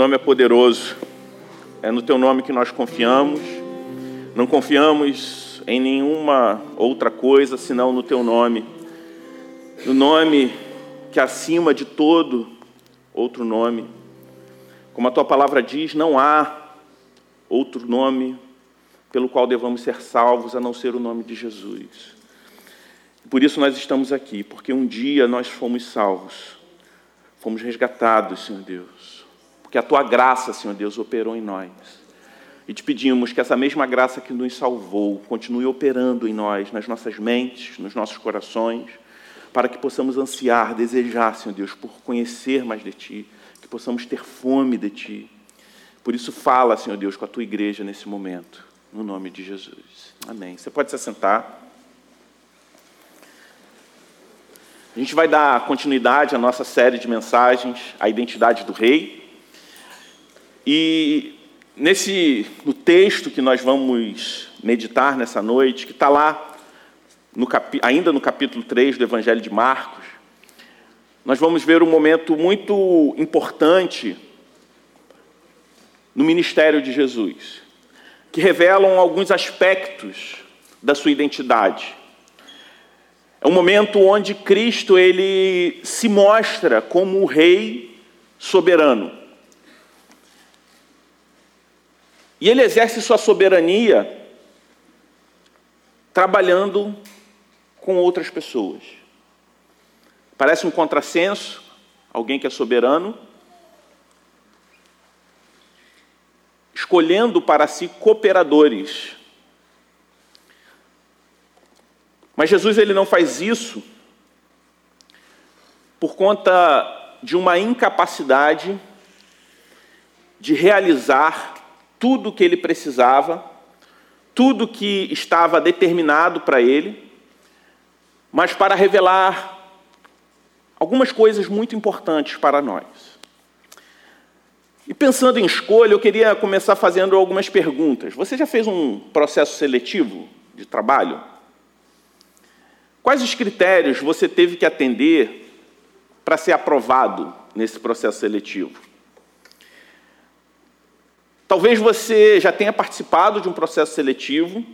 nome é poderoso, é no teu nome que nós confiamos, não confiamos em nenhuma outra coisa senão no teu nome, no nome que acima de todo outro nome. Como a tua palavra diz, não há outro nome pelo qual devamos ser salvos a não ser o nome de Jesus. Por isso nós estamos aqui, porque um dia nós fomos salvos, fomos resgatados, Senhor Deus, porque a tua graça, Senhor Deus, operou em nós. E te pedimos que essa mesma graça que nos salvou continue operando em nós, nas nossas mentes, nos nossos corações, para que possamos ansiar, desejar, Senhor Deus, por conhecer mais de Ti, que possamos ter fome de Ti. Por isso, fala, Senhor Deus, com a Tua igreja nesse momento, no nome de Jesus. Amém. Você pode se assentar. A gente vai dar continuidade à nossa série de mensagens, A Identidade do Rei. E nesse, no texto que nós vamos meditar nessa noite, que está lá, no ainda no capítulo 3 do Evangelho de Marcos, nós vamos ver um momento muito importante no ministério de Jesus, que revelam alguns aspectos da sua identidade. É um momento onde Cristo ele se mostra como o rei soberano. E ele exerce sua soberania trabalhando com outras pessoas. Parece um contrassenso, alguém que é soberano, escolhendo para si cooperadores Mas Jesus ele não faz isso por conta de uma incapacidade de realizar tudo o que ele precisava, tudo que estava determinado para ele, mas para revelar algumas coisas muito importantes para nós. E pensando em escolha, eu queria começar fazendo algumas perguntas. Você já fez um processo seletivo de trabalho? Quais os critérios você teve que atender para ser aprovado nesse processo seletivo? Talvez você já tenha participado de um processo seletivo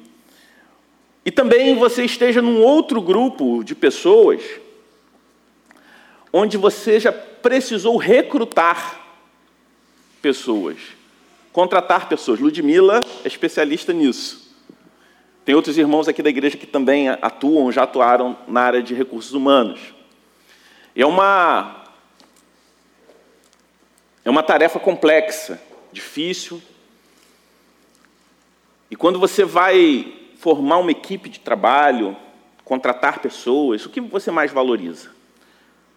e também você esteja num outro grupo de pessoas onde você já precisou recrutar pessoas, contratar pessoas. Ludmilla é especialista nisso. Tem outros irmãos aqui da igreja que também atuam, já atuaram na área de recursos humanos. É uma, é uma tarefa complexa, difícil. E quando você vai formar uma equipe de trabalho, contratar pessoas, o que você mais valoriza?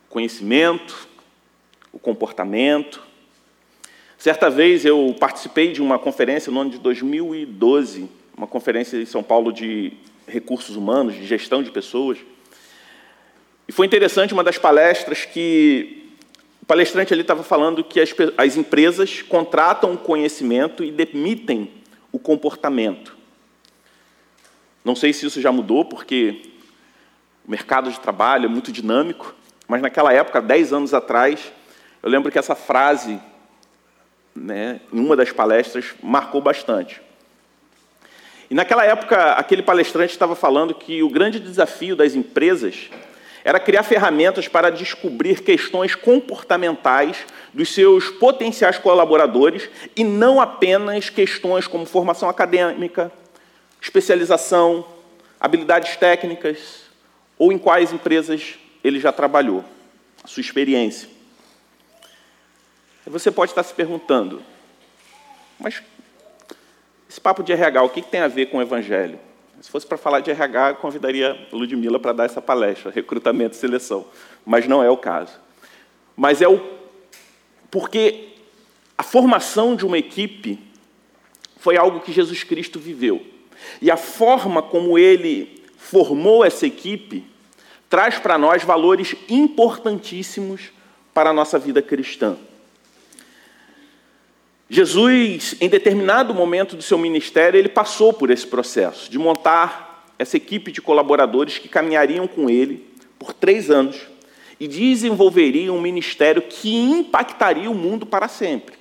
Conhecimento, o comportamento. Certa vez eu participei de uma conferência no ano de 2012 uma conferência em São Paulo de recursos humanos, de gestão de pessoas. E foi interessante uma das palestras que palestrante ali estava falando que as, as empresas contratam o conhecimento e demitem o comportamento. Não sei se isso já mudou, porque o mercado de trabalho é muito dinâmico, mas naquela época, dez anos atrás, eu lembro que essa frase, né, em uma das palestras, marcou bastante. E naquela época, aquele palestrante estava falando que o grande desafio das empresas era criar ferramentas para descobrir questões comportamentais dos seus potenciais colaboradores e não apenas questões como formação acadêmica, especialização, habilidades técnicas ou em quais empresas ele já trabalhou, a sua experiência. Você pode estar se perguntando, mas esse papo de RH, o que tem a ver com o Evangelho? Se fosse para falar de RH, convidaria a Ludmilla para dar essa palestra, recrutamento e seleção. Mas não é o caso. Mas é o. Porque a formação de uma equipe foi algo que Jesus Cristo viveu. E a forma como ele formou essa equipe traz para nós valores importantíssimos para a nossa vida cristã. Jesus, em determinado momento do seu ministério, ele passou por esse processo de montar essa equipe de colaboradores que caminhariam com ele por três anos e desenvolveriam um ministério que impactaria o mundo para sempre.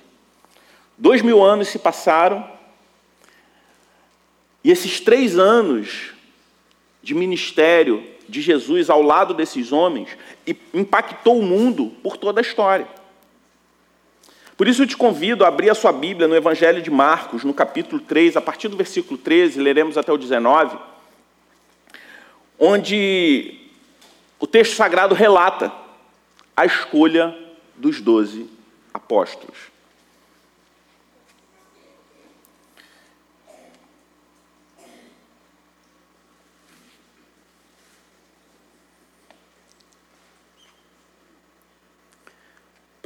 Dois mil anos se passaram, e esses três anos de ministério de Jesus ao lado desses homens impactou o mundo por toda a história. Por isso eu te convido a abrir a sua Bíblia no Evangelho de Marcos, no capítulo 3, a partir do versículo 13, leremos até o 19, onde o texto sagrado relata a escolha dos doze apóstolos.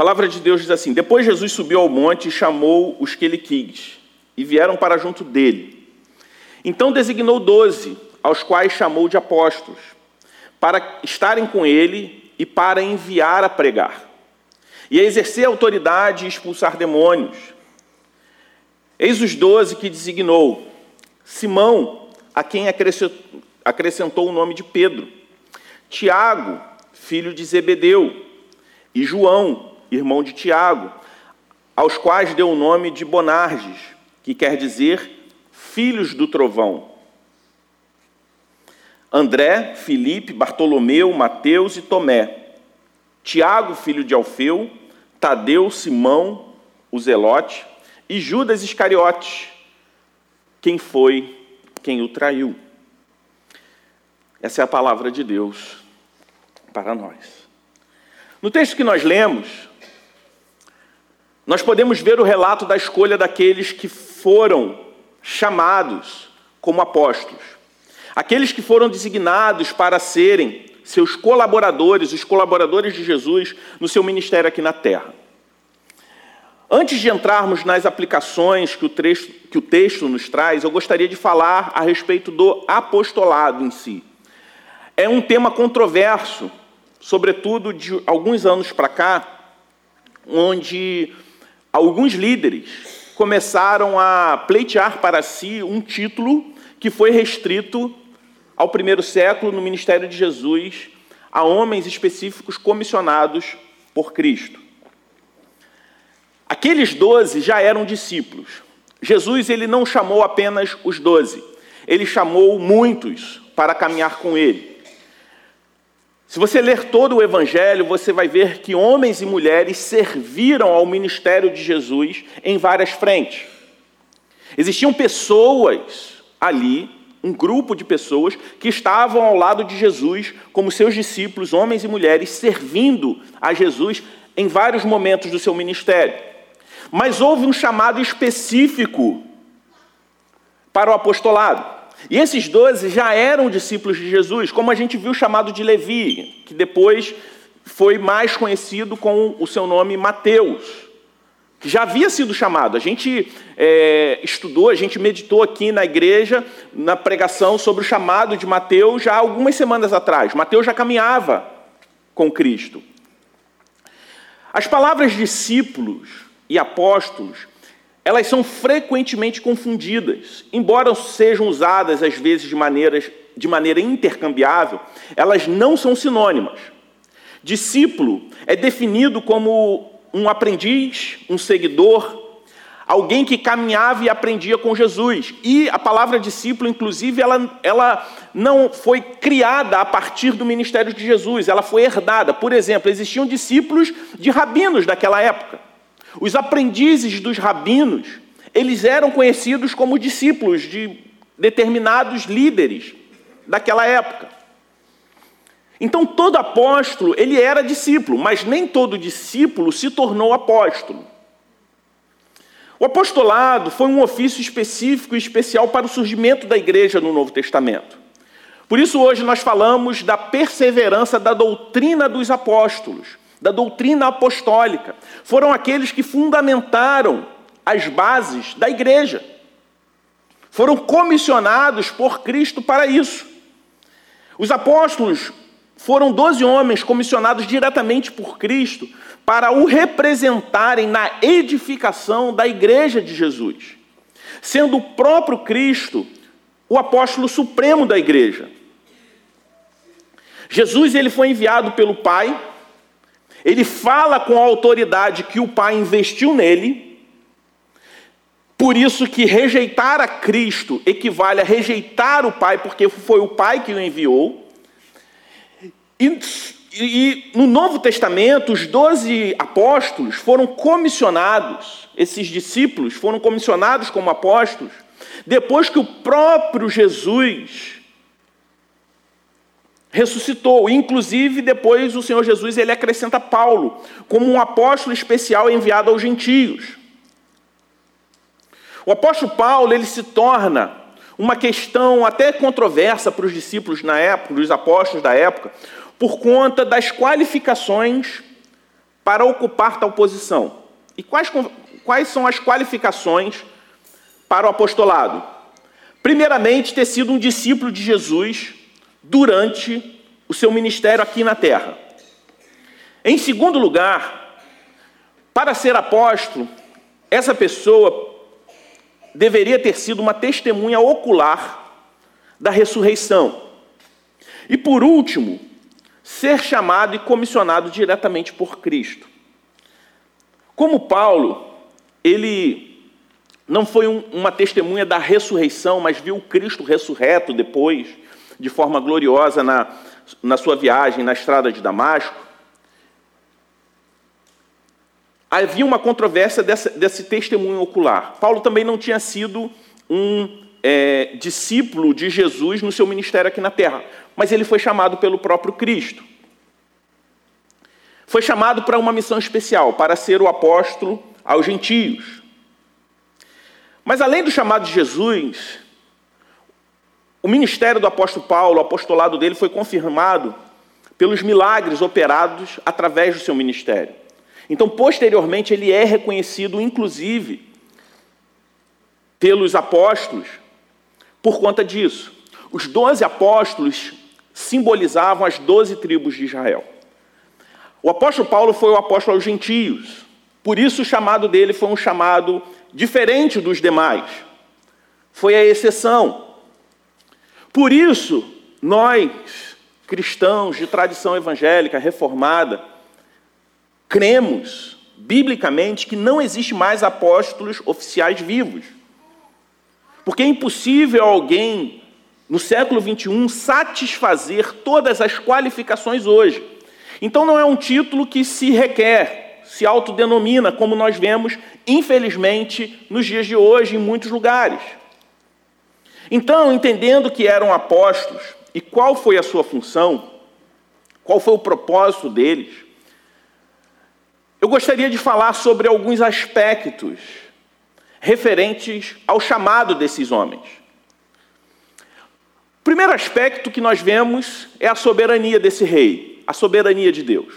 Palavra de Deus diz assim: Depois Jesus subiu ao monte e chamou os que ele quis, e vieram para junto dele. Então designou doze, aos quais chamou de apóstolos, para estarem com ele e para enviar a pregar, e a exercer autoridade e expulsar demônios. Eis os doze que designou: Simão, a quem acrescentou o nome de Pedro, Tiago, filho de Zebedeu, e João, irmão de Tiago, aos quais deu o nome de Bonardes, que quer dizer filhos do trovão. André, Filipe, Bartolomeu, Mateus e Tomé. Tiago, filho de Alfeu, Tadeu, Simão, o Zelote e Judas Iscariotes, quem foi quem o traiu. Essa é a palavra de Deus para nós. No texto que nós lemos, nós podemos ver o relato da escolha daqueles que foram chamados como apóstolos, aqueles que foram designados para serem seus colaboradores, os colaboradores de Jesus no seu ministério aqui na terra. Antes de entrarmos nas aplicações que o, texto, que o texto nos traz, eu gostaria de falar a respeito do apostolado em si. É um tema controverso, sobretudo de alguns anos para cá, onde alguns líderes começaram a pleitear para si um título que foi restrito ao primeiro século no ministério de Jesus a homens específicos comissionados por Cristo. Aqueles doze já eram discípulos. Jesus ele não chamou apenas os doze, ele chamou muitos para caminhar com ele. Se você ler todo o Evangelho, você vai ver que homens e mulheres serviram ao ministério de Jesus em várias frentes. Existiam pessoas ali, um grupo de pessoas, que estavam ao lado de Jesus, como seus discípulos, homens e mulheres, servindo a Jesus em vários momentos do seu ministério. Mas houve um chamado específico para o apostolado. E esses doze já eram discípulos de Jesus, como a gente viu chamado de Levi, que depois foi mais conhecido com o seu nome Mateus, que já havia sido chamado. A gente é, estudou, a gente meditou aqui na igreja, na pregação sobre o chamado de Mateus já algumas semanas atrás. Mateus já caminhava com Cristo. As palavras discípulos e apóstolos elas são frequentemente confundidas. Embora sejam usadas às vezes de, maneiras, de maneira intercambiável, elas não são sinônimas. Discípulo é definido como um aprendiz, um seguidor, alguém que caminhava e aprendia com Jesus. E a palavra discípulo, inclusive, ela, ela não foi criada a partir do ministério de Jesus, ela foi herdada. Por exemplo, existiam discípulos de rabinos daquela época. Os aprendizes dos rabinos, eles eram conhecidos como discípulos de determinados líderes daquela época. Então todo apóstolo, ele era discípulo, mas nem todo discípulo se tornou apóstolo. O apostolado foi um ofício específico e especial para o surgimento da igreja no Novo Testamento. Por isso hoje nós falamos da perseverança da doutrina dos apóstolos da doutrina apostólica. Foram aqueles que fundamentaram as bases da igreja. Foram comissionados por Cristo para isso. Os apóstolos foram doze homens comissionados diretamente por Cristo para o representarem na edificação da igreja de Jesus, sendo o próprio Cristo o apóstolo supremo da igreja. Jesus ele foi enviado pelo Pai ele fala com a autoridade que o pai investiu nele, Por isso que rejeitar a Cristo equivale a rejeitar o Pai, porque foi o Pai que o enviou. E, e no Novo Testamento, os doze apóstolos foram comissionados, esses discípulos foram comissionados como apóstolos, depois que o próprio Jesus ressuscitou. Inclusive, depois o Senhor Jesus ele acrescenta Paulo como um apóstolo especial enviado aos gentios. O apóstolo Paulo ele se torna uma questão até controversa para os discípulos na época, os apóstolos da época, por conta das qualificações para ocupar tal posição. E quais, quais são as qualificações para o apostolado? Primeiramente, ter sido um discípulo de Jesus durante o seu ministério aqui na terra. Em segundo lugar, para ser apóstolo, essa pessoa deveria ter sido uma testemunha ocular da ressurreição. E por último, ser chamado e comissionado diretamente por Cristo. Como Paulo, ele não foi um, uma testemunha da ressurreição, mas viu Cristo ressurreto depois, de forma gloriosa na, na sua viagem na estrada de Damasco, havia uma controvérsia dessa, desse testemunho ocular. Paulo também não tinha sido um é, discípulo de Jesus no seu ministério aqui na terra, mas ele foi chamado pelo próprio Cristo. Foi chamado para uma missão especial, para ser o apóstolo aos gentios. Mas além do chamado de Jesus, o ministério do apóstolo Paulo, o apostolado dele, foi confirmado pelos milagres operados através do seu ministério. Então, posteriormente, ele é reconhecido, inclusive, pelos apóstolos, por conta disso. Os doze apóstolos simbolizavam as doze tribos de Israel. O apóstolo Paulo foi o apóstolo aos gentios, por isso o chamado dele foi um chamado diferente dos demais. Foi a exceção. Por isso, nós, cristãos de tradição evangélica reformada, cremos biblicamente que não existe mais apóstolos oficiais vivos. Porque é impossível alguém no século 21 satisfazer todas as qualificações hoje. Então não é um título que se requer, se autodenomina, como nós vemos, infelizmente, nos dias de hoje em muitos lugares. Então, entendendo que eram apóstolos e qual foi a sua função, qual foi o propósito deles, eu gostaria de falar sobre alguns aspectos referentes ao chamado desses homens. O primeiro aspecto que nós vemos é a soberania desse rei, a soberania de Deus.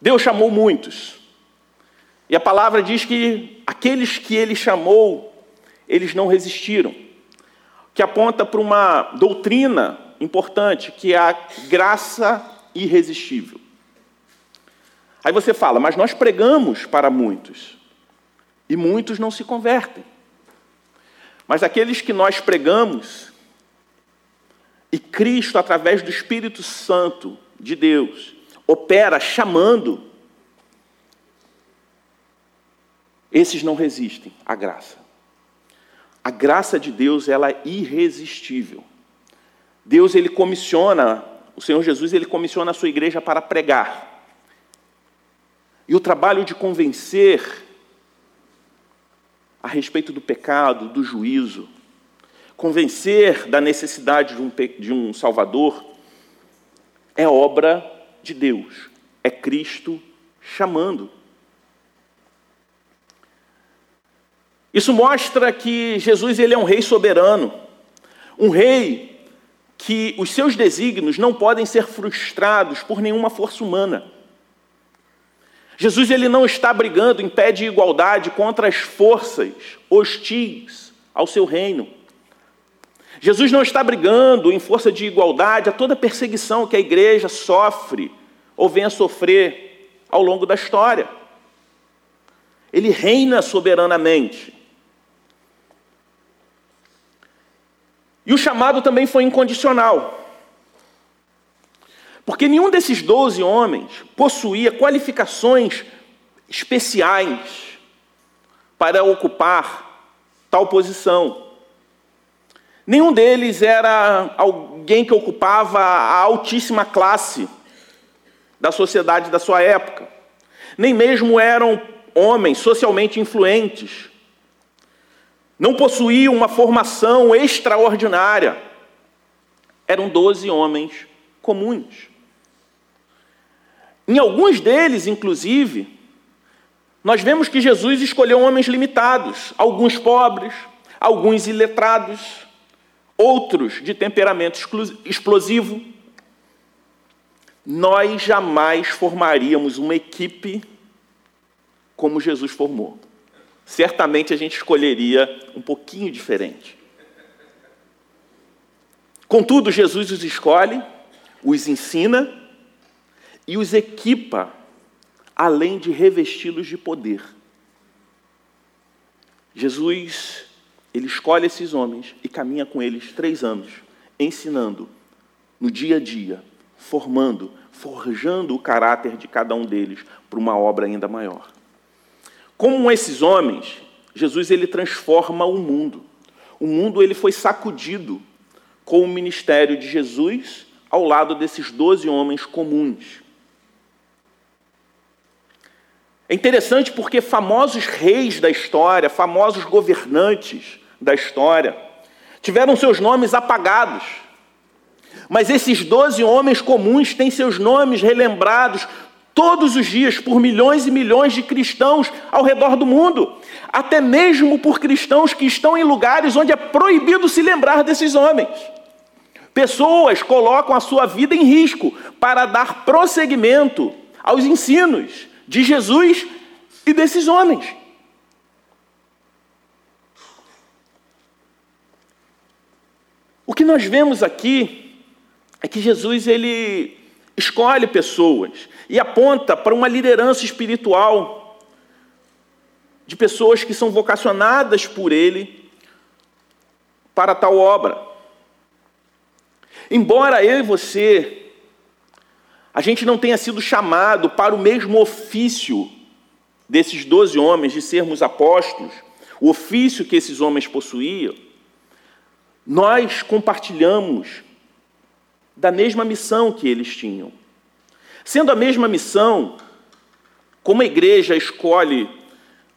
Deus chamou muitos. E a palavra diz que aqueles que ele chamou, eles não resistiram que aponta para uma doutrina importante, que é a graça irresistível. Aí você fala, mas nós pregamos para muitos, e muitos não se convertem. Mas aqueles que nós pregamos, e Cristo, através do Espírito Santo de Deus, opera chamando, esses não resistem à graça. A graça de Deus ela é irresistível. Deus ele comissiona, o Senhor Jesus ele comissiona a sua igreja para pregar. E o trabalho de convencer a respeito do pecado, do juízo, convencer da necessidade de um, de um Salvador, é obra de Deus, é Cristo chamando. Isso mostra que Jesus ele é um rei soberano, um rei que os seus desígnios não podem ser frustrados por nenhuma força humana. Jesus ele não está brigando em pé de igualdade contra as forças hostis ao seu reino. Jesus não está brigando em força de igualdade a toda perseguição que a igreja sofre ou venha sofrer ao longo da história. Ele reina soberanamente. E o chamado também foi incondicional. Porque nenhum desses doze homens possuía qualificações especiais para ocupar tal posição. Nenhum deles era alguém que ocupava a altíssima classe da sociedade da sua época. Nem mesmo eram homens socialmente influentes. Não possuíam uma formação extraordinária. Eram doze homens comuns. Em alguns deles, inclusive, nós vemos que Jesus escolheu homens limitados, alguns pobres, alguns iletrados, outros de temperamento explosivo. Nós jamais formaríamos uma equipe como Jesus formou. Certamente a gente escolheria um pouquinho diferente. Contudo, Jesus os escolhe, os ensina e os equipa, além de revesti-los de poder. Jesus, ele escolhe esses homens e caminha com eles três anos, ensinando no dia a dia, formando, forjando o caráter de cada um deles para uma obra ainda maior. Como esses homens, Jesus ele transforma o mundo. O mundo ele foi sacudido com o ministério de Jesus ao lado desses doze homens comuns. É interessante porque famosos reis da história, famosos governantes da história, tiveram seus nomes apagados. Mas esses doze homens comuns têm seus nomes relembrados todos os dias por milhões e milhões de cristãos ao redor do mundo, até mesmo por cristãos que estão em lugares onde é proibido se lembrar desses homens. Pessoas colocam a sua vida em risco para dar prosseguimento aos ensinos de Jesus e desses homens. O que nós vemos aqui é que Jesus ele escolhe pessoas e aponta para uma liderança espiritual de pessoas que são vocacionadas por ele para tal obra. Embora eu e você a gente não tenha sido chamado para o mesmo ofício desses doze homens de sermos apóstolos, o ofício que esses homens possuíam, nós compartilhamos da mesma missão que eles tinham. Sendo a mesma missão, como a igreja escolhe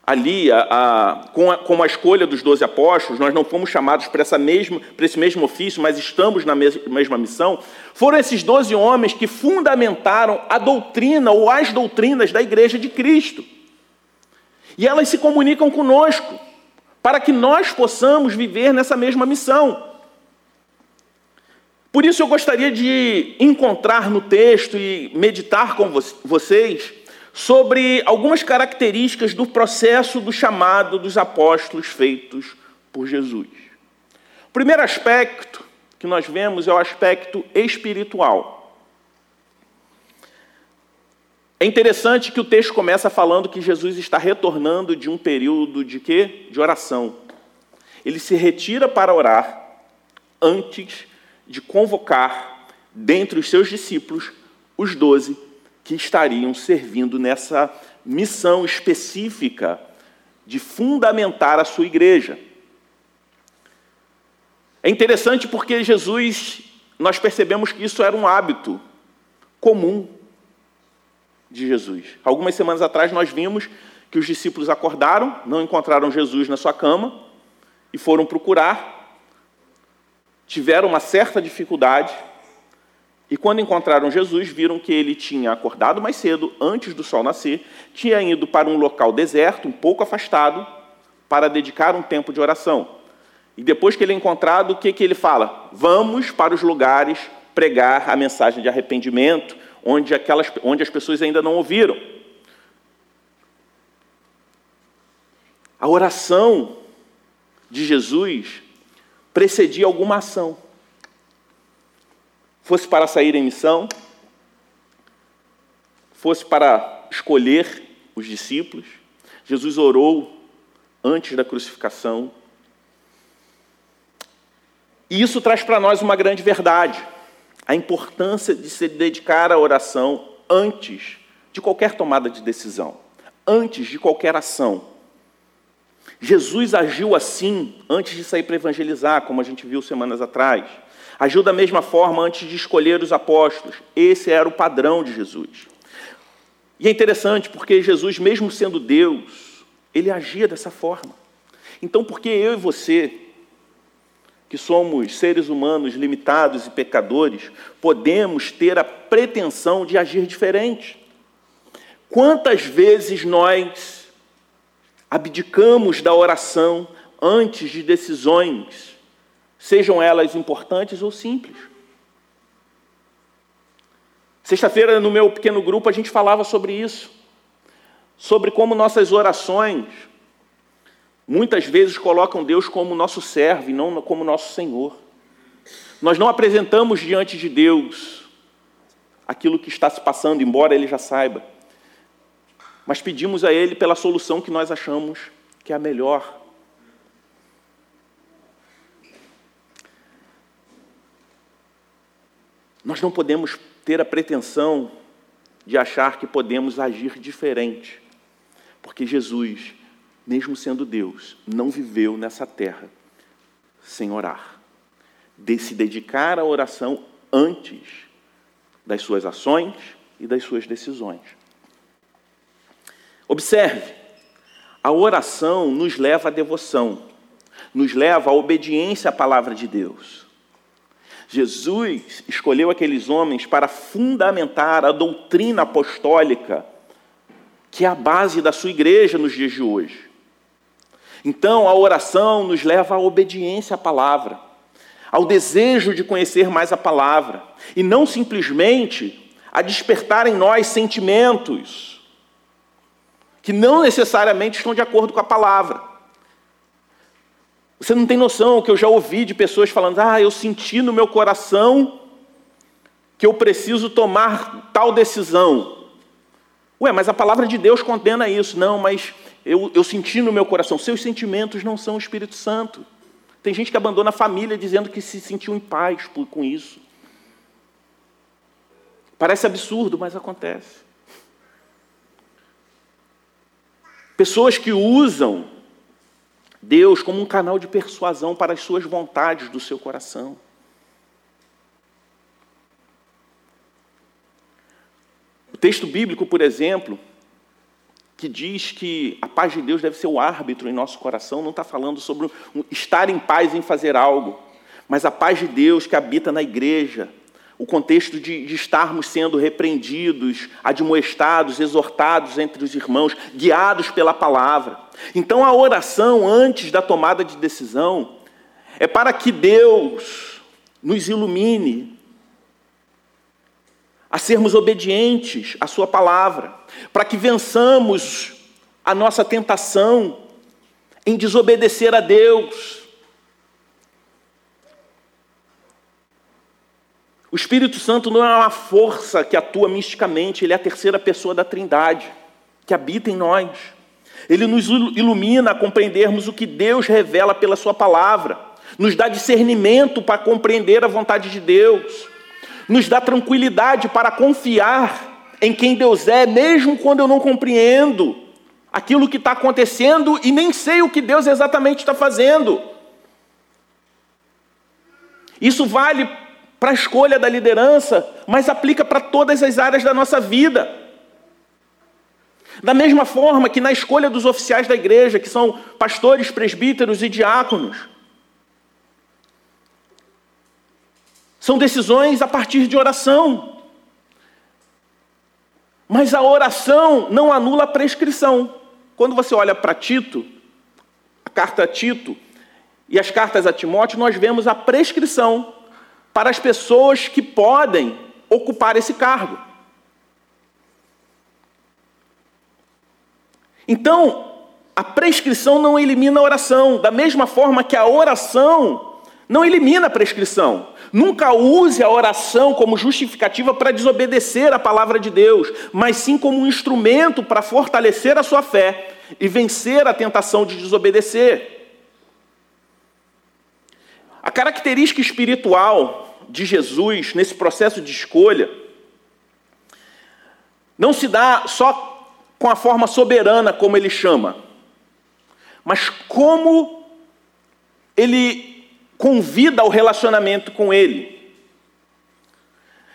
ali, a, a, com, a, com a escolha dos doze apóstolos, nós não fomos chamados para, essa mesma, para esse mesmo ofício, mas estamos na mes, mesma missão. Foram esses doze homens que fundamentaram a doutrina ou as doutrinas da igreja de Cristo. E elas se comunicam conosco, para que nós possamos viver nessa mesma missão. Por isso eu gostaria de encontrar no texto e meditar com vocês sobre algumas características do processo do chamado dos apóstolos feitos por Jesus. O primeiro aspecto que nós vemos é o aspecto espiritual. É interessante que o texto começa falando que Jesus está retornando de um período de quê? De oração. Ele se retira para orar antes de convocar dentre os seus discípulos os doze que estariam servindo nessa missão específica de fundamentar a sua igreja. É interessante porque Jesus, nós percebemos que isso era um hábito comum de Jesus. Algumas semanas atrás nós vimos que os discípulos acordaram, não encontraram Jesus na sua cama e foram procurar, tiveram uma certa dificuldade e quando encontraram Jesus, viram que ele tinha acordado mais cedo, antes do sol nascer, tinha ido para um local deserto, um pouco afastado, para dedicar um tempo de oração. E depois que ele é encontrado, o que, que ele fala? Vamos para os lugares pregar a mensagem de arrependimento, onde, aquelas, onde as pessoas ainda não ouviram. A oração de Jesus precedia alguma ação fosse para sair em missão, fosse para escolher os discípulos. Jesus orou antes da crucificação. E isso traz para nós uma grande verdade: a importância de se dedicar à oração antes de qualquer tomada de decisão, antes de qualquer ação. Jesus agiu assim antes de sair para evangelizar, como a gente viu semanas atrás. Agiu da mesma forma antes de escolher os apóstolos. Esse era o padrão de Jesus. E é interessante porque Jesus, mesmo sendo Deus, ele agia dessa forma. Então, por que eu e você, que somos seres humanos limitados e pecadores, podemos ter a pretensão de agir diferente? Quantas vezes nós abdicamos da oração antes de decisões, sejam elas importantes ou simples? Sexta-feira, no meu pequeno grupo, a gente falava sobre isso, sobre como nossas orações muitas vezes colocam Deus como nosso servo e não como nosso Senhor. Nós não apresentamos diante de Deus aquilo que está se passando, embora Ele já saiba, mas pedimos a Ele pela solução que nós achamos que é a melhor. Nós não podemos ter a pretensão de achar que podemos agir diferente, porque Jesus, mesmo sendo Deus, não viveu nessa terra sem orar, de se dedicar à oração antes das suas ações e das suas decisões. Observe, a oração nos leva à devoção, nos leva à obediência à palavra de Deus. Jesus escolheu aqueles homens para fundamentar a doutrina apostólica, que é a base da sua igreja nos dias de hoje. Então, a oração nos leva à obediência à palavra, ao desejo de conhecer mais a palavra, e não simplesmente a despertar em nós sentimentos que não necessariamente estão de acordo com a palavra. Você não tem noção que eu já ouvi de pessoas falando: ah, eu senti no meu coração que eu preciso tomar tal decisão. Ué, mas a palavra de Deus condena isso. Não, mas eu, eu senti no meu coração. Seus sentimentos não são o Espírito Santo. Tem gente que abandona a família dizendo que se sentiu em paz com isso. Parece absurdo, mas acontece. Pessoas que usam Deus como um canal de persuasão para as suas vontades do seu coração. O texto bíblico, por exemplo, que diz que a paz de Deus deve ser o árbitro em nosso coração, não está falando sobre estar em paz em fazer algo, mas a paz de Deus que habita na igreja, o contexto de, de, estarmos sendo repreendidos, admoestados, exortados entre os irmãos, guiados pela palavra. Então, a oração antes da tomada de decisão é para que Deus nos ilumine a sermos obedientes à Sua palavra, para que vençamos a nossa tentação em desobedecer a Deus O Espírito Santo não é uma força que atua misticamente, ele é a terceira pessoa da Trindade, que habita em nós. Ele nos ilumina a compreendermos o que Deus revela pela Sua palavra, nos dá discernimento para compreender a vontade de Deus, nos dá tranquilidade para confiar em quem Deus é, mesmo quando eu não compreendo aquilo que está acontecendo e nem sei o que Deus exatamente está fazendo. Isso vale para a escolha da liderança, mas aplica para todas as áreas da nossa vida. Da mesma forma que na escolha dos oficiais da igreja, que são pastores, presbíteros e diáconos. São decisões a partir de oração. Mas a oração não anula a prescrição. Quando você olha para Tito, a carta a Tito e as cartas a Timóteo, nós vemos a prescrição para as pessoas que podem ocupar esse cargo. Então, a prescrição não elimina a oração, da mesma forma que a oração não elimina a prescrição. Nunca use a oração como justificativa para desobedecer a palavra de Deus, mas sim como um instrumento para fortalecer a sua fé e vencer a tentação de desobedecer. A característica espiritual de Jesus nesse processo de escolha não se dá só com a forma soberana, como ele chama, mas como ele convida ao relacionamento com ele.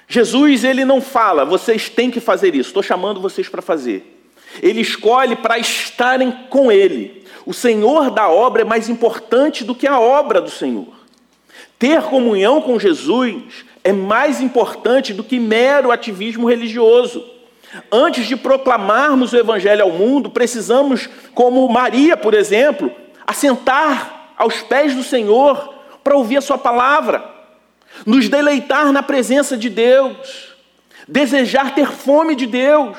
Jesus ele não fala, vocês têm que fazer isso, estou chamando vocês para fazer. Ele escolhe para estarem com ele. O Senhor da obra é mais importante do que a obra do Senhor. Ter comunhão com Jesus é mais importante do que mero ativismo religioso. Antes de proclamarmos o Evangelho ao mundo, precisamos, como Maria, por exemplo, assentar aos pés do Senhor para ouvir a Sua palavra, nos deleitar na presença de Deus, desejar ter fome de Deus.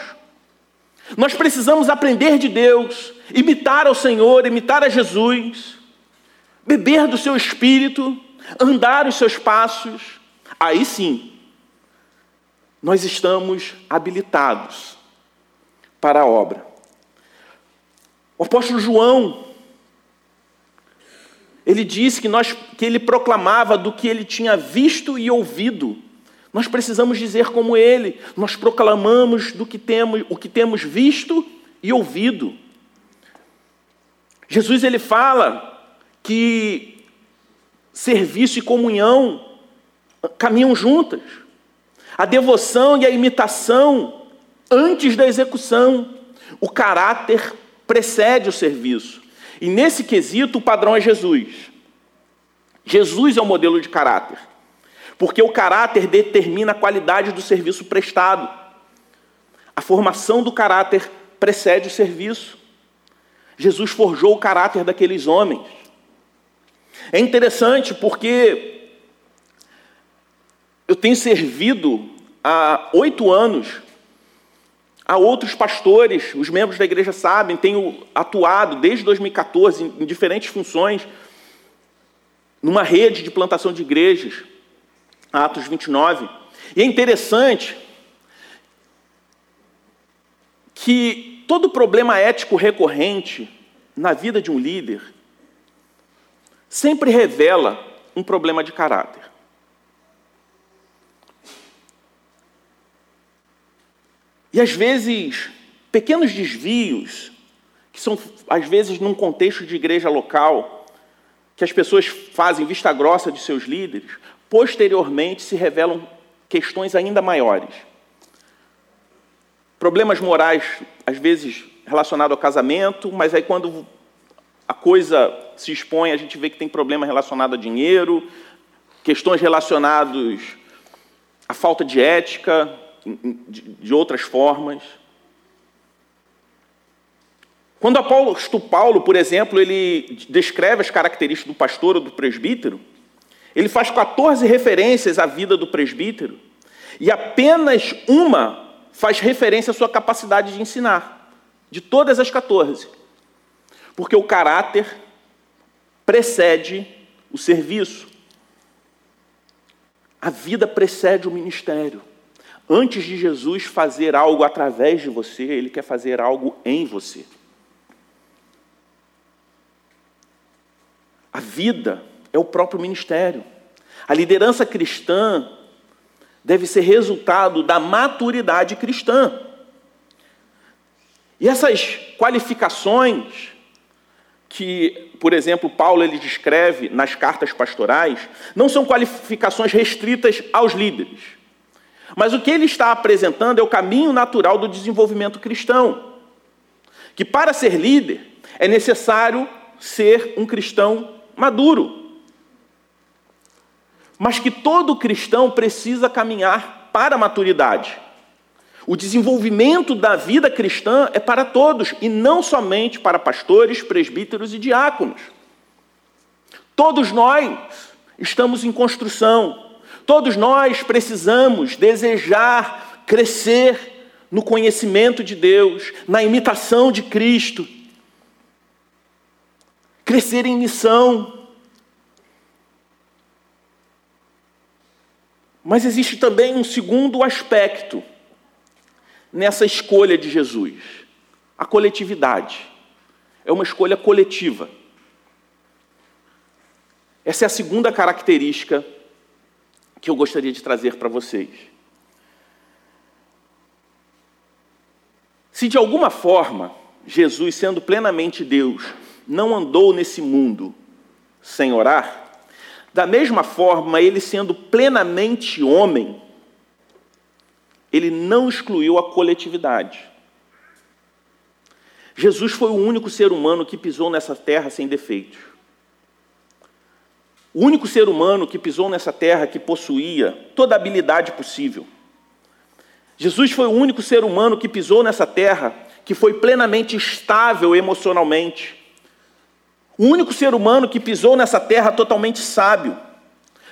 Nós precisamos aprender de Deus, imitar ao Senhor, imitar a Jesus, beber do seu espírito, andar os seus passos. Aí sim, nós estamos habilitados para a obra. O apóstolo João, ele disse que, nós, que ele proclamava do que ele tinha visto e ouvido. Nós precisamos dizer como ele, nós proclamamos do que temos, o que temos visto e ouvido. Jesus ele fala que serviço e comunhão caminham juntas. A devoção e a imitação antes da execução. O caráter precede o serviço. E nesse quesito, o padrão é Jesus. Jesus é o modelo de caráter. Porque o caráter determina a qualidade do serviço prestado. A formação do caráter precede o serviço. Jesus forjou o caráter daqueles homens. É interessante porque eu tenho servido há oito anos a outros pastores, os membros da igreja sabem, tenho atuado desde 2014 em diferentes funções numa rede de plantação de igrejas, Atos 29. E é interessante que todo problema ético recorrente na vida de um líder sempre revela um problema de caráter. E às vezes, pequenos desvios, que são às vezes num contexto de igreja local, que as pessoas fazem vista grossa de seus líderes, posteriormente se revelam questões ainda maiores. Problemas morais, às vezes relacionados ao casamento, mas aí quando a coisa se expõe, a gente vê que tem problema relacionado a dinheiro, questões relacionadas à falta de ética, de outras formas. Quando o apóstolo Paulo, por exemplo, ele descreve as características do pastor ou do presbítero, ele faz 14 referências à vida do presbítero, e apenas uma faz referência à sua capacidade de ensinar, de todas as 14. Porque o caráter precede o serviço. A vida precede o ministério. Antes de Jesus fazer algo através de você, ele quer fazer algo em você. A vida é o próprio ministério. A liderança cristã deve ser resultado da maturidade cristã. E essas qualificações que, por exemplo, Paulo ele descreve nas cartas pastorais, não são qualificações restritas aos líderes. Mas o que ele está apresentando é o caminho natural do desenvolvimento cristão. Que para ser líder é necessário ser um cristão maduro. Mas que todo cristão precisa caminhar para a maturidade. O desenvolvimento da vida cristã é para todos e não somente para pastores, presbíteros e diáconos. Todos nós estamos em construção, Todos nós precisamos desejar crescer no conhecimento de Deus, na imitação de Cristo, crescer em missão. Mas existe também um segundo aspecto nessa escolha de Jesus: a coletividade. É uma escolha coletiva. Essa é a segunda característica que eu gostaria de trazer para vocês. Se de alguma forma Jesus, sendo plenamente Deus, não andou nesse mundo sem orar, da mesma forma, ele sendo plenamente homem, ele não excluiu a coletividade. Jesus foi o único ser humano que pisou nessa terra sem defeitos. O único ser humano que pisou nessa terra que possuía toda a habilidade possível. Jesus foi o único ser humano que pisou nessa terra que foi plenamente estável emocionalmente. O único ser humano que pisou nessa terra totalmente sábio,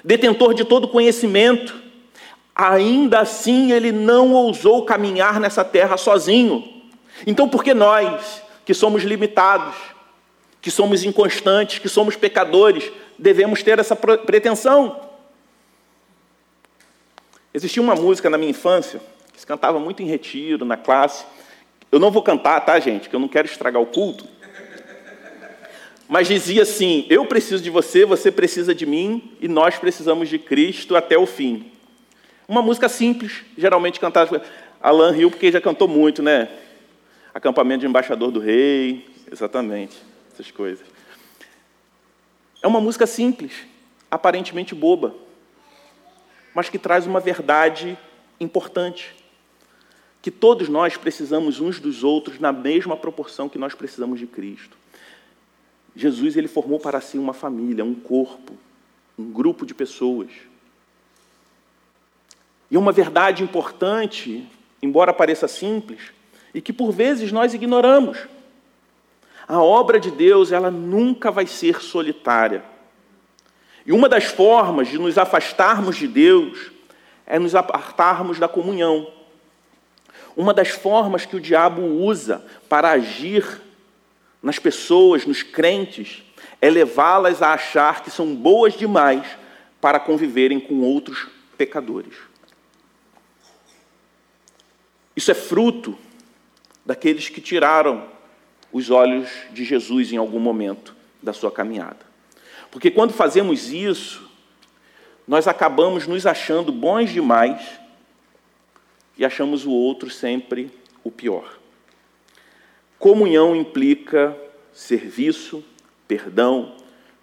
detentor de todo conhecimento. Ainda assim, ele não ousou caminhar nessa terra sozinho. Então, por que nós, que somos limitados, que somos inconstantes, que somos pecadores, devemos ter essa pretensão? Existia uma música na minha infância que se cantava muito em retiro, na classe. Eu não vou cantar, tá, gente? Que eu não quero estragar o culto. Mas dizia assim: Eu preciso de você, você precisa de mim e nós precisamos de Cristo até o fim. Uma música simples, geralmente cantada. Alan Hill, porque já cantou muito, né? Acampamento de embaixador do rei, exatamente, essas coisas. É uma música simples, aparentemente boba, mas que traz uma verdade importante. Que todos nós precisamos uns dos outros na mesma proporção que nós precisamos de Cristo. Jesus ele formou para si uma família, um corpo, um grupo de pessoas. E uma verdade importante, embora pareça simples, e que por vezes nós ignoramos. A obra de Deus, ela nunca vai ser solitária. E uma das formas de nos afastarmos de Deus é nos apartarmos da comunhão. Uma das formas que o diabo usa para agir nas pessoas, nos crentes, é levá-las a achar que são boas demais para conviverem com outros pecadores. Isso é fruto daqueles que tiraram os olhos de Jesus em algum momento da sua caminhada. Porque quando fazemos isso, nós acabamos nos achando bons demais e achamos o outro sempre o pior. Comunhão implica serviço, perdão,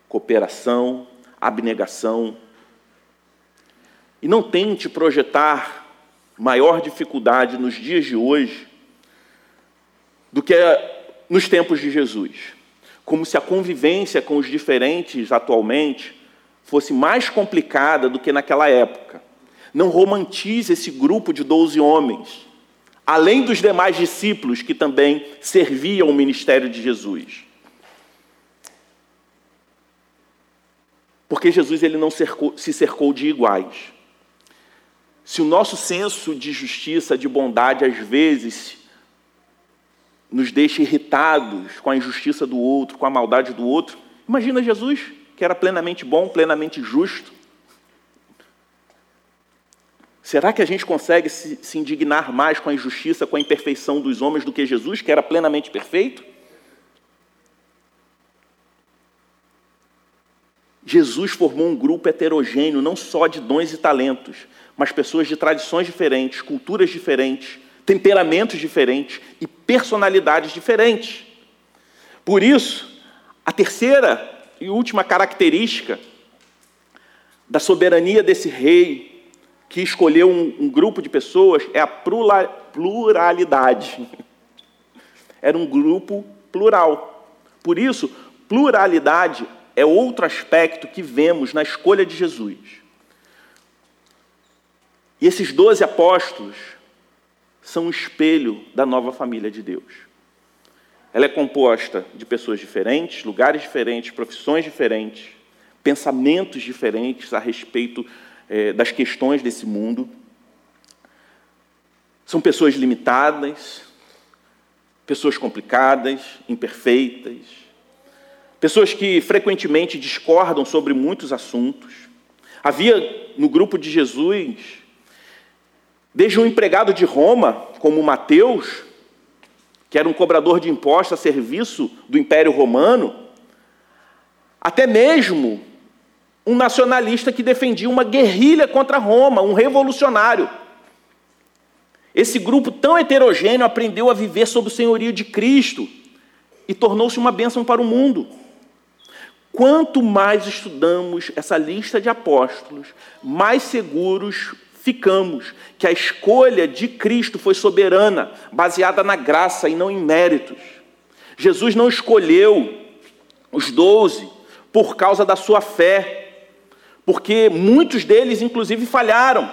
cooperação, abnegação. E não tente projetar maior dificuldade nos dias de hoje do que nos tempos de Jesus. Como se a convivência com os diferentes atualmente fosse mais complicada do que naquela época. Não romantize esse grupo de doze homens, além dos demais discípulos que também serviam o ministério de Jesus. Porque Jesus ele não cercou, se cercou de iguais. Se o nosso senso de justiça, de bondade, às vezes nos deixa irritados com a injustiça do outro, com a maldade do outro. Imagina Jesus, que era plenamente bom, plenamente justo. Será que a gente consegue se, indignar mais com a injustiça, com a imperfeição dos homens do que Jesus, que era plenamente perfeito? Jesus formou um grupo heterogêneo, não só de dons e talentos, mas pessoas de tradições diferentes, culturas diferentes, temperamentos diferentes e personalidades diferentes. Por isso, a terceira e última característica da soberania desse rei, que escolheu um, um grupo de pessoas, é a pluralidade. Era um grupo plural. Por isso, pluralidade é outro aspecto que vemos na escolha de Jesus. E esses doze apóstolos são um espelho da nova família de Deus. Ela é composta de pessoas diferentes, lugares diferentes, profissões diferentes, pensamentos diferentes a respeito é, das questões desse mundo. São pessoas limitadas, pessoas complicadas, imperfeitas, pessoas que frequentemente discordam sobre muitos assuntos. Havia no grupo de Jesus Desde um empregado de Roma, como Mateus, que era um cobrador de impostos a serviço do Império Romano, até mesmo um nacionalista que defendia uma guerrilha contra Roma, um revolucionário. Esse grupo tão heterogêneo aprendeu a viver sob o senhorio de Cristo e tornou-se uma bênção para o mundo. Quanto mais estudamos essa lista de apóstolos, mais seguros ficamos que a escolha de Cristo foi soberana, baseada na graça e não em méritos. Jesus não escolheu os doze por causa da sua fé, porque muitos deles, inclusive, falharam.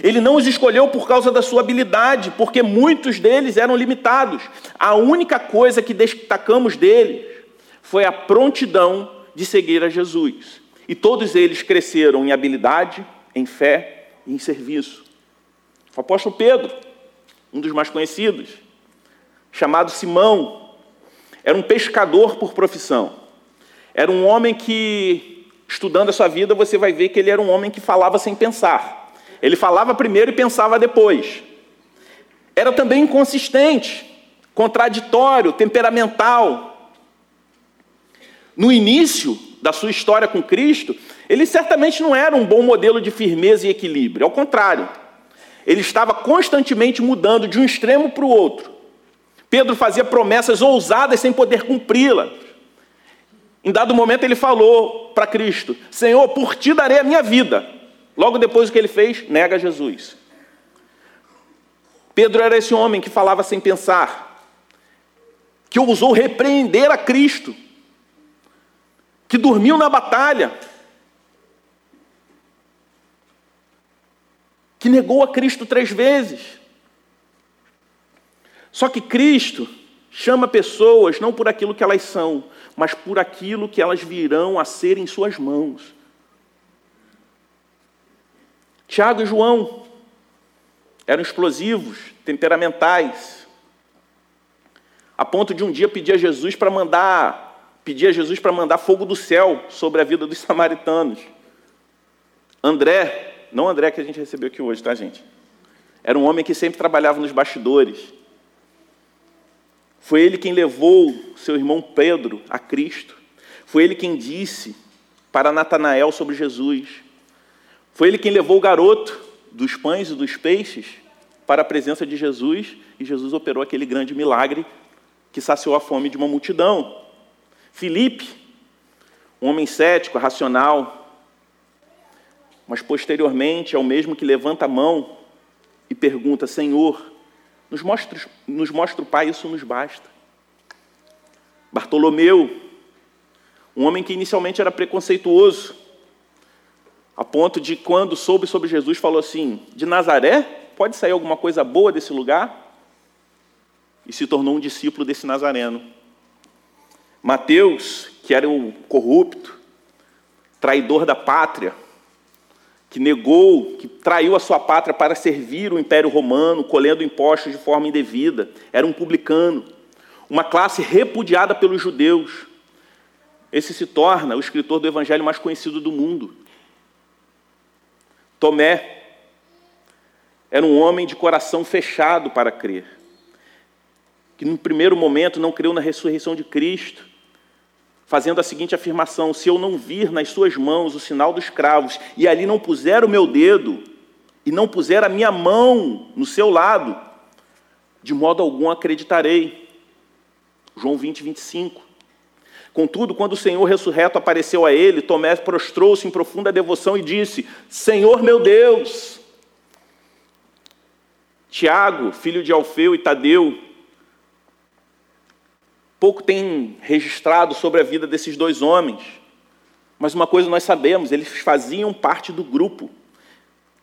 Ele não os escolheu por causa da sua habilidade, porque muitos deles eram limitados. A única coisa que destacamos deles foi a prontidão de seguir a Jesus. E todos eles cresceram em habilidade, em fé e em serviço. O apóstolo Pedro, um dos mais conhecidos, chamado Simão, era um pescador por profissão. Era um homem que, estudando a sua vida, você vai ver que ele era um homem que falava sem pensar. Ele falava primeiro e pensava depois. Era também inconsistente, contraditório, temperamental, no início da sua história com Cristo, ele certamente não era um bom modelo de firmeza e equilíbrio, ao contrário, ele estava constantemente mudando de um extremo para o outro. Pedro fazia promessas ousadas sem poder cumpri-las. Em dado momento ele falou para Cristo: Senhor, por ti darei a minha vida. Logo depois o que ele fez, nega Jesus. Pedro era esse homem que falava sem pensar, que ousou repreender a Cristo que dormiu na batalha, que negou a Cristo três vezes. Só que Cristo chama pessoas não por aquilo que elas são, mas por aquilo que elas virão a ser em suas mãos. Tiago e João eram explosivos, temperamentais, a ponto de um dia pedir a Jesus para mandar pedia a Jesus para mandar fogo do céu sobre a vida dos samaritanos. André, não André que a gente recebeu aqui hoje, tá, gente? Era um homem que sempre trabalhava nos bastidores. Foi ele quem levou seu irmão Pedro a Cristo. Foi ele quem disse para Natanael sobre Jesus. Foi ele quem levou o garoto dos pães e dos peixes para a presença de Jesus e Jesus operou aquele grande milagre que saciou a fome de uma multidão. Filipe, um homem cético, racional, mas posteriormente é o mesmo que levanta a mão e pergunta: Senhor, nos mostra, nos mostra o Pai, isso nos basta. Bartolomeu, um homem que inicialmente era preconceituoso, a ponto de, quando soube sobre Jesus, falou assim: De Nazaré, pode sair alguma coisa boa desse lugar? E se tornou um discípulo desse nazareno. Mateus, que era um corrupto, traidor da pátria, que negou, que traiu a sua pátria para servir o Império Romano, colhendo impostos de forma indevida, era um publicano, uma classe repudiada pelos judeus. Esse se torna o escritor do evangelho mais conhecido do mundo. Tomé era um homem de coração fechado para crer, que no primeiro momento não creu na ressurreição de Cristo, fazendo a seguinte afirmação: Se eu não vir nas suas mãos o sinal dos cravos, e ali não puser o meu dedo, e não puser a minha mão no seu lado, de modo algum acreditarei. João 20, 25. Contudo, quando o Senhor ressurreto apareceu a ele, Tomé prostrou-se em profunda devoção e disse: Senhor meu Deus! Tiago, filho de Alfeu e Tadeu, Pouco tem registrado sobre a vida desses dois homens, mas uma coisa nós sabemos: eles faziam parte do grupo.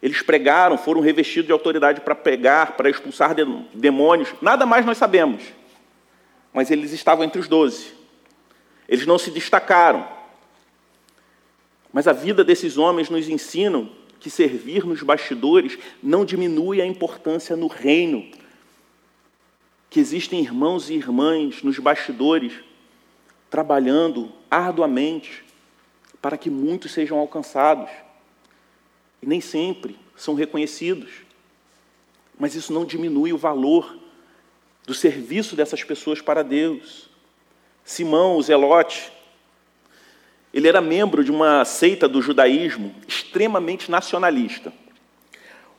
Eles pregaram, foram revestidos de autoridade para pregar, para expulsar demônios. Nada mais nós sabemos. Mas eles estavam entre os doze. Eles não se destacaram. Mas a vida desses homens nos ensinam que servir nos bastidores não diminui a importância no reino que existem irmãos e irmãs nos bastidores trabalhando arduamente para que muitos sejam alcançados. E nem sempre são reconhecidos. Mas isso não diminui o valor do serviço dessas pessoas para Deus. Simão, o Zelote, ele era membro de uma seita do judaísmo extremamente nacionalista.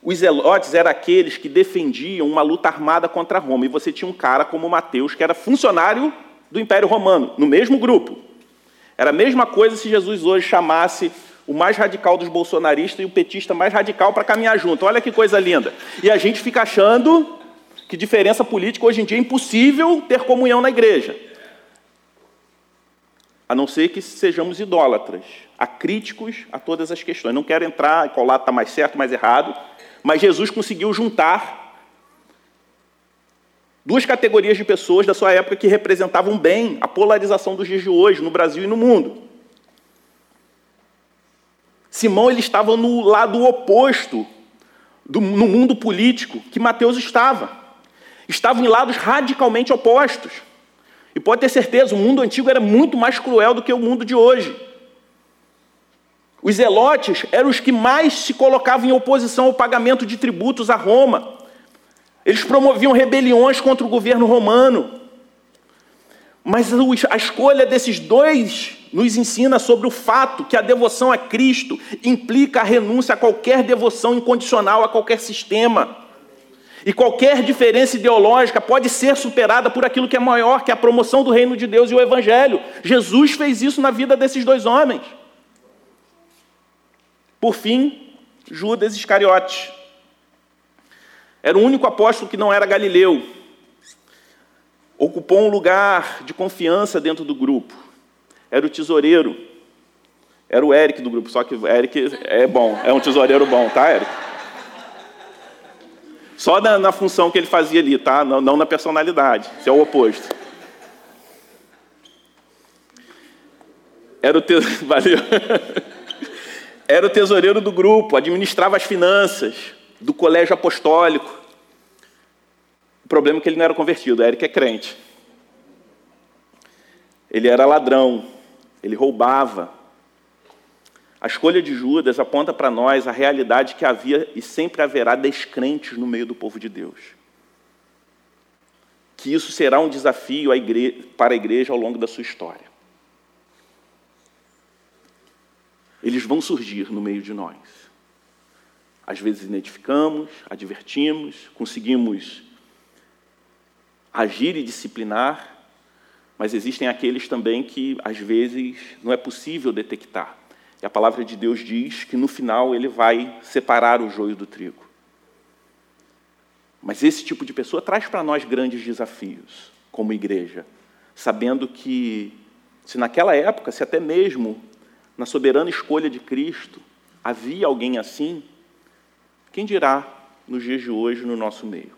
Os zelotes eram aqueles que defendiam uma luta armada contra Roma. E você tinha um cara como Mateus, que era funcionário do Império Romano, no mesmo grupo. Era a mesma coisa se Jesus hoje chamasse o mais radical dos bolsonaristas e o petista mais radical para caminhar junto. Olha que coisa linda. E a gente fica achando que diferença política hoje em dia é impossível ter comunhão na igreja. A não ser que sejamos idólatras, acríticos a todas as questões. Não quero entrar qual lado está mais certo, mais errado, mas Jesus conseguiu juntar duas categorias de pessoas da sua época que representavam bem a polarização dos dias de hoje, no Brasil e no mundo. Simão ele estava no lado oposto do, no mundo político que Mateus estava. Estavam em lados radicalmente opostos. E pode ter certeza, o mundo antigo era muito mais cruel do que o mundo de hoje. Os zelotes eram os que mais se colocavam em oposição ao pagamento de tributos a Roma. Eles promoviam rebeliões contra o governo romano. Mas a escolha desses dois nos ensina sobre o fato que a devoção a Cristo implica a renúncia a qualquer devoção incondicional a qualquer sistema. E qualquer diferença ideológica pode ser superada por aquilo que é maior, que é a promoção do reino de Deus e o Evangelho. Jesus fez isso na vida desses dois homens. Por fim, Judas Iscariotes. Era o único apóstolo que não era galileu. Ocupou um lugar de confiança dentro do grupo. Era o tesoureiro. Era o Eric do grupo, só que o Eric é bom, é um tesoureiro bom, tá, Eric? Só na, na função que ele fazia ali, tá? Não, não na personalidade. Isso é o oposto. Era o te... Valeu. Era o tesoureiro do grupo, administrava as finanças do colégio apostólico. O problema é que ele não era convertido, Eric é crente. Ele era ladrão, ele roubava. A escolha de Judas aponta para nós a realidade que havia e sempre haverá descrentes no meio do povo de Deus. Que isso será um desafio para a igreja ao longo da sua história. Eles vão surgir no meio de nós. Às vezes identificamos, advertimos, conseguimos agir e disciplinar, mas existem aqueles também que às vezes não é possível detectar. E a palavra de Deus diz que no final ele vai separar o joio do trigo. Mas esse tipo de pessoa traz para nós grandes desafios como igreja, sabendo que se naquela época, se até mesmo na soberana escolha de Cristo havia alguém assim, quem dirá nos dias de hoje no nosso meio?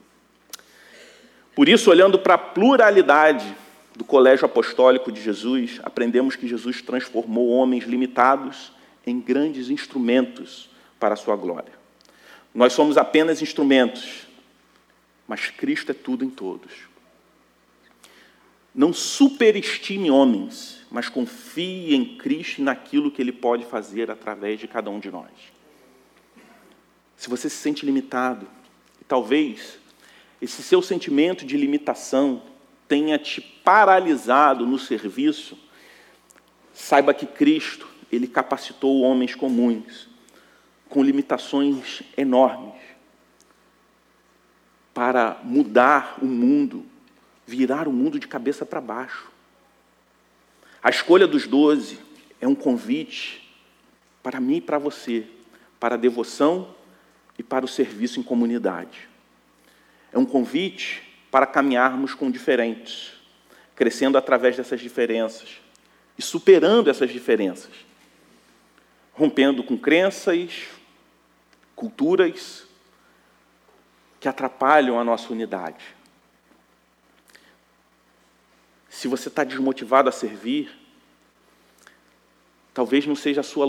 Por isso, olhando para a pluralidade do colégio apostólico de Jesus, aprendemos que Jesus transformou homens limitados em grandes instrumentos para a sua glória. Nós somos apenas instrumentos, mas Cristo é tudo em todos. Não superestime homens, mas confie em Cristo e naquilo que Ele pode fazer através de cada um de nós. Se você se sente limitado, talvez esse seu sentimento de limitação tenha te paralisado no serviço, saiba que Cristo, ele capacitou homens comuns com limitações enormes para mudar o mundo, virar o mundo de cabeça para baixo. A escolha dos doze é um convite para mim e para você, para a devoção e para o serviço em comunidade. É um convite para caminharmos com diferentes, crescendo através dessas diferenças e superando essas diferenças, rompendo com crenças, culturas que atrapalham a nossa unidade. Se você está desmotivado a servir, talvez não seja a sua,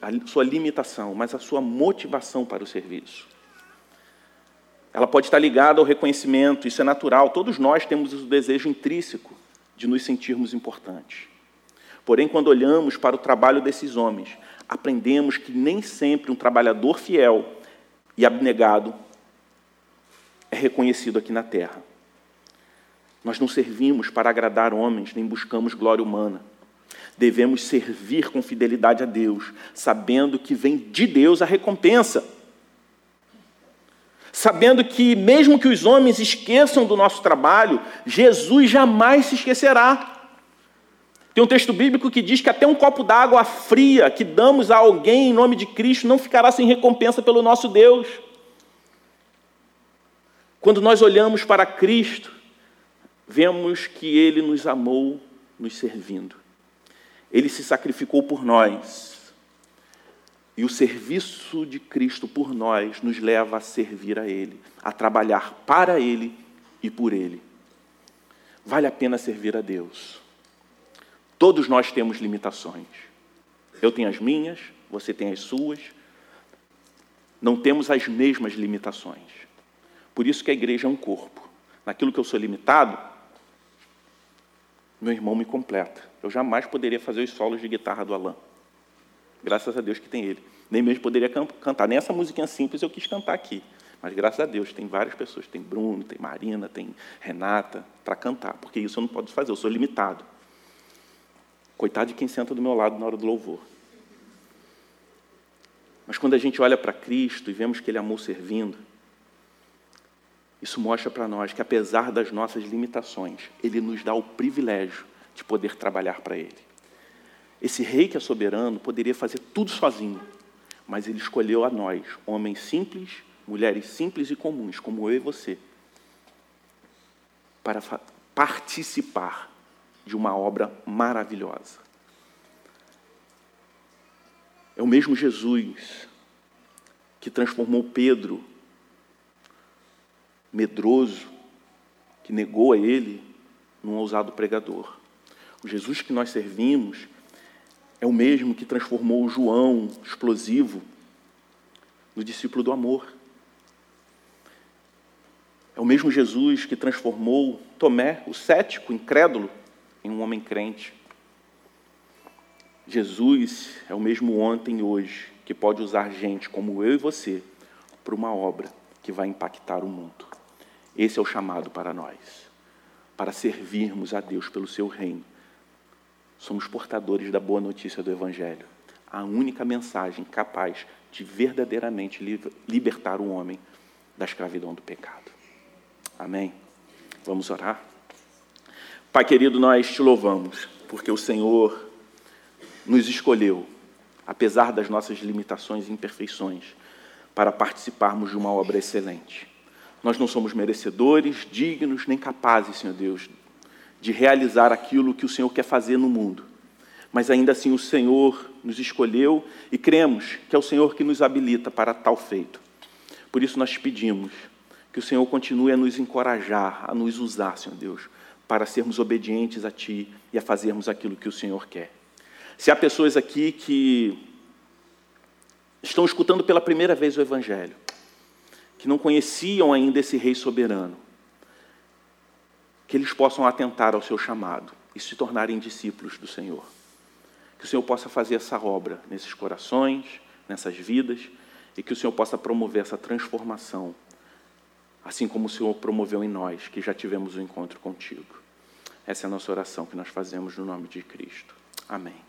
a sua limitação, mas a sua motivação para o serviço. Ela pode estar ligada ao reconhecimento, isso é natural. Todos nós temos o desejo intrínseco de nos sentirmos importantes. Porém, quando olhamos para o trabalho desses homens, aprendemos que nem sempre um trabalhador fiel e abnegado é reconhecido aqui na terra. Nós não servimos para agradar homens, nem buscamos glória humana. Devemos servir com fidelidade a Deus, sabendo que vem de Deus a recompensa sabendo que, mesmo que os homens esqueçam do nosso trabalho, Jesus jamais se esquecerá. Tem um texto bíblico que diz que até um copo d'água fria que damos a alguém em nome de Cristo não ficará sem recompensa pelo nosso Deus. Quando nós olhamos para Cristo, vemos que Ele nos amou nos servindo. Ele se sacrificou por nós. E o serviço de Cristo por nós nos leva a servir a Ele, a trabalhar para Ele e por Ele. Vale a pena servir a Deus. Todos nós temos limitações. Eu tenho as minhas, você tem as suas. Não temos as mesmas limitações. Por isso que a igreja é um corpo. Naquilo que eu sou limitado, meu irmão me completa. Eu jamais poderia fazer os solos de guitarra do Alain. Graças a Deus que tem ele. Nem mesmo poderia cantar. Nem essa musiquinha simples eu quis cantar aqui. Mas graças a Deus tem várias pessoas. Tem Bruno, tem Marina, tem Renata para cantar. Porque isso eu não posso fazer, eu sou limitado. Coitado de quem senta do meu lado na hora do louvor. Mas quando a gente olha para Cristo e vemos que Ele amou servindo, isso mostra para nós que, apesar das nossas limitações, Ele nos dá o privilégio de poder trabalhar para Ele. Esse rei que é soberano poderia fazer tudo sozinho, mas Ele escolheu a nós, homens simples, mulheres simples e comuns, como eu e você, para participar de uma obra maravilhosa. É o mesmo Jesus que transformou Pedro medroso, que negou a ele, num ousado pregador. O Jesus que nós servimos é o mesmo que transformou o João, explosivo, no discípulo do amor. É o mesmo Jesus que transformou Tomé, o cético, incrédulo, em um homem crente. Jesus é o mesmo ontem e hoje, que pode usar gente como eu e você para uma obra que vai impactar o mundo. Esse é o chamado para nós, para servirmos a Deus pelo seu reino. Somos portadores da boa notícia do Evangelho, a única mensagem capaz de verdadeiramente libertar o homem da escravidão do pecado. Amém? Vamos orar? Pai querido, nós te louvamos, porque o Senhor nos escolheu, apesar das nossas limitações e imperfeições, para participarmos de uma obra excelente. Nós não somos merecedores, dignos, nem capazes, Senhor Deus, de realizar aquilo que o Senhor quer fazer no mundo. Mas ainda assim o Senhor nos escolheu e cremos que é o Senhor que nos habilita para tal feito. Por isso nós pedimos que o Senhor continue a nos encorajar, a nos usar, Senhor Deus, para sermos obedientes a Ti e a fazermos aquilo que o Senhor quer. Se há pessoas aqui que estão escutando pela primeira vez o Evangelho, que não conheciam ainda esse Rei soberano, que eles possam atentar ao seu chamado e se tornarem discípulos do Senhor. Que o Senhor possa fazer essa obra nesses corações, nessas vidas, e que o Senhor possa promover essa transformação, assim como o Senhor promoveu em nós, que já tivemos o um encontro contigo. Essa é a nossa oração que nós fazemos no nome de Cristo. Amém.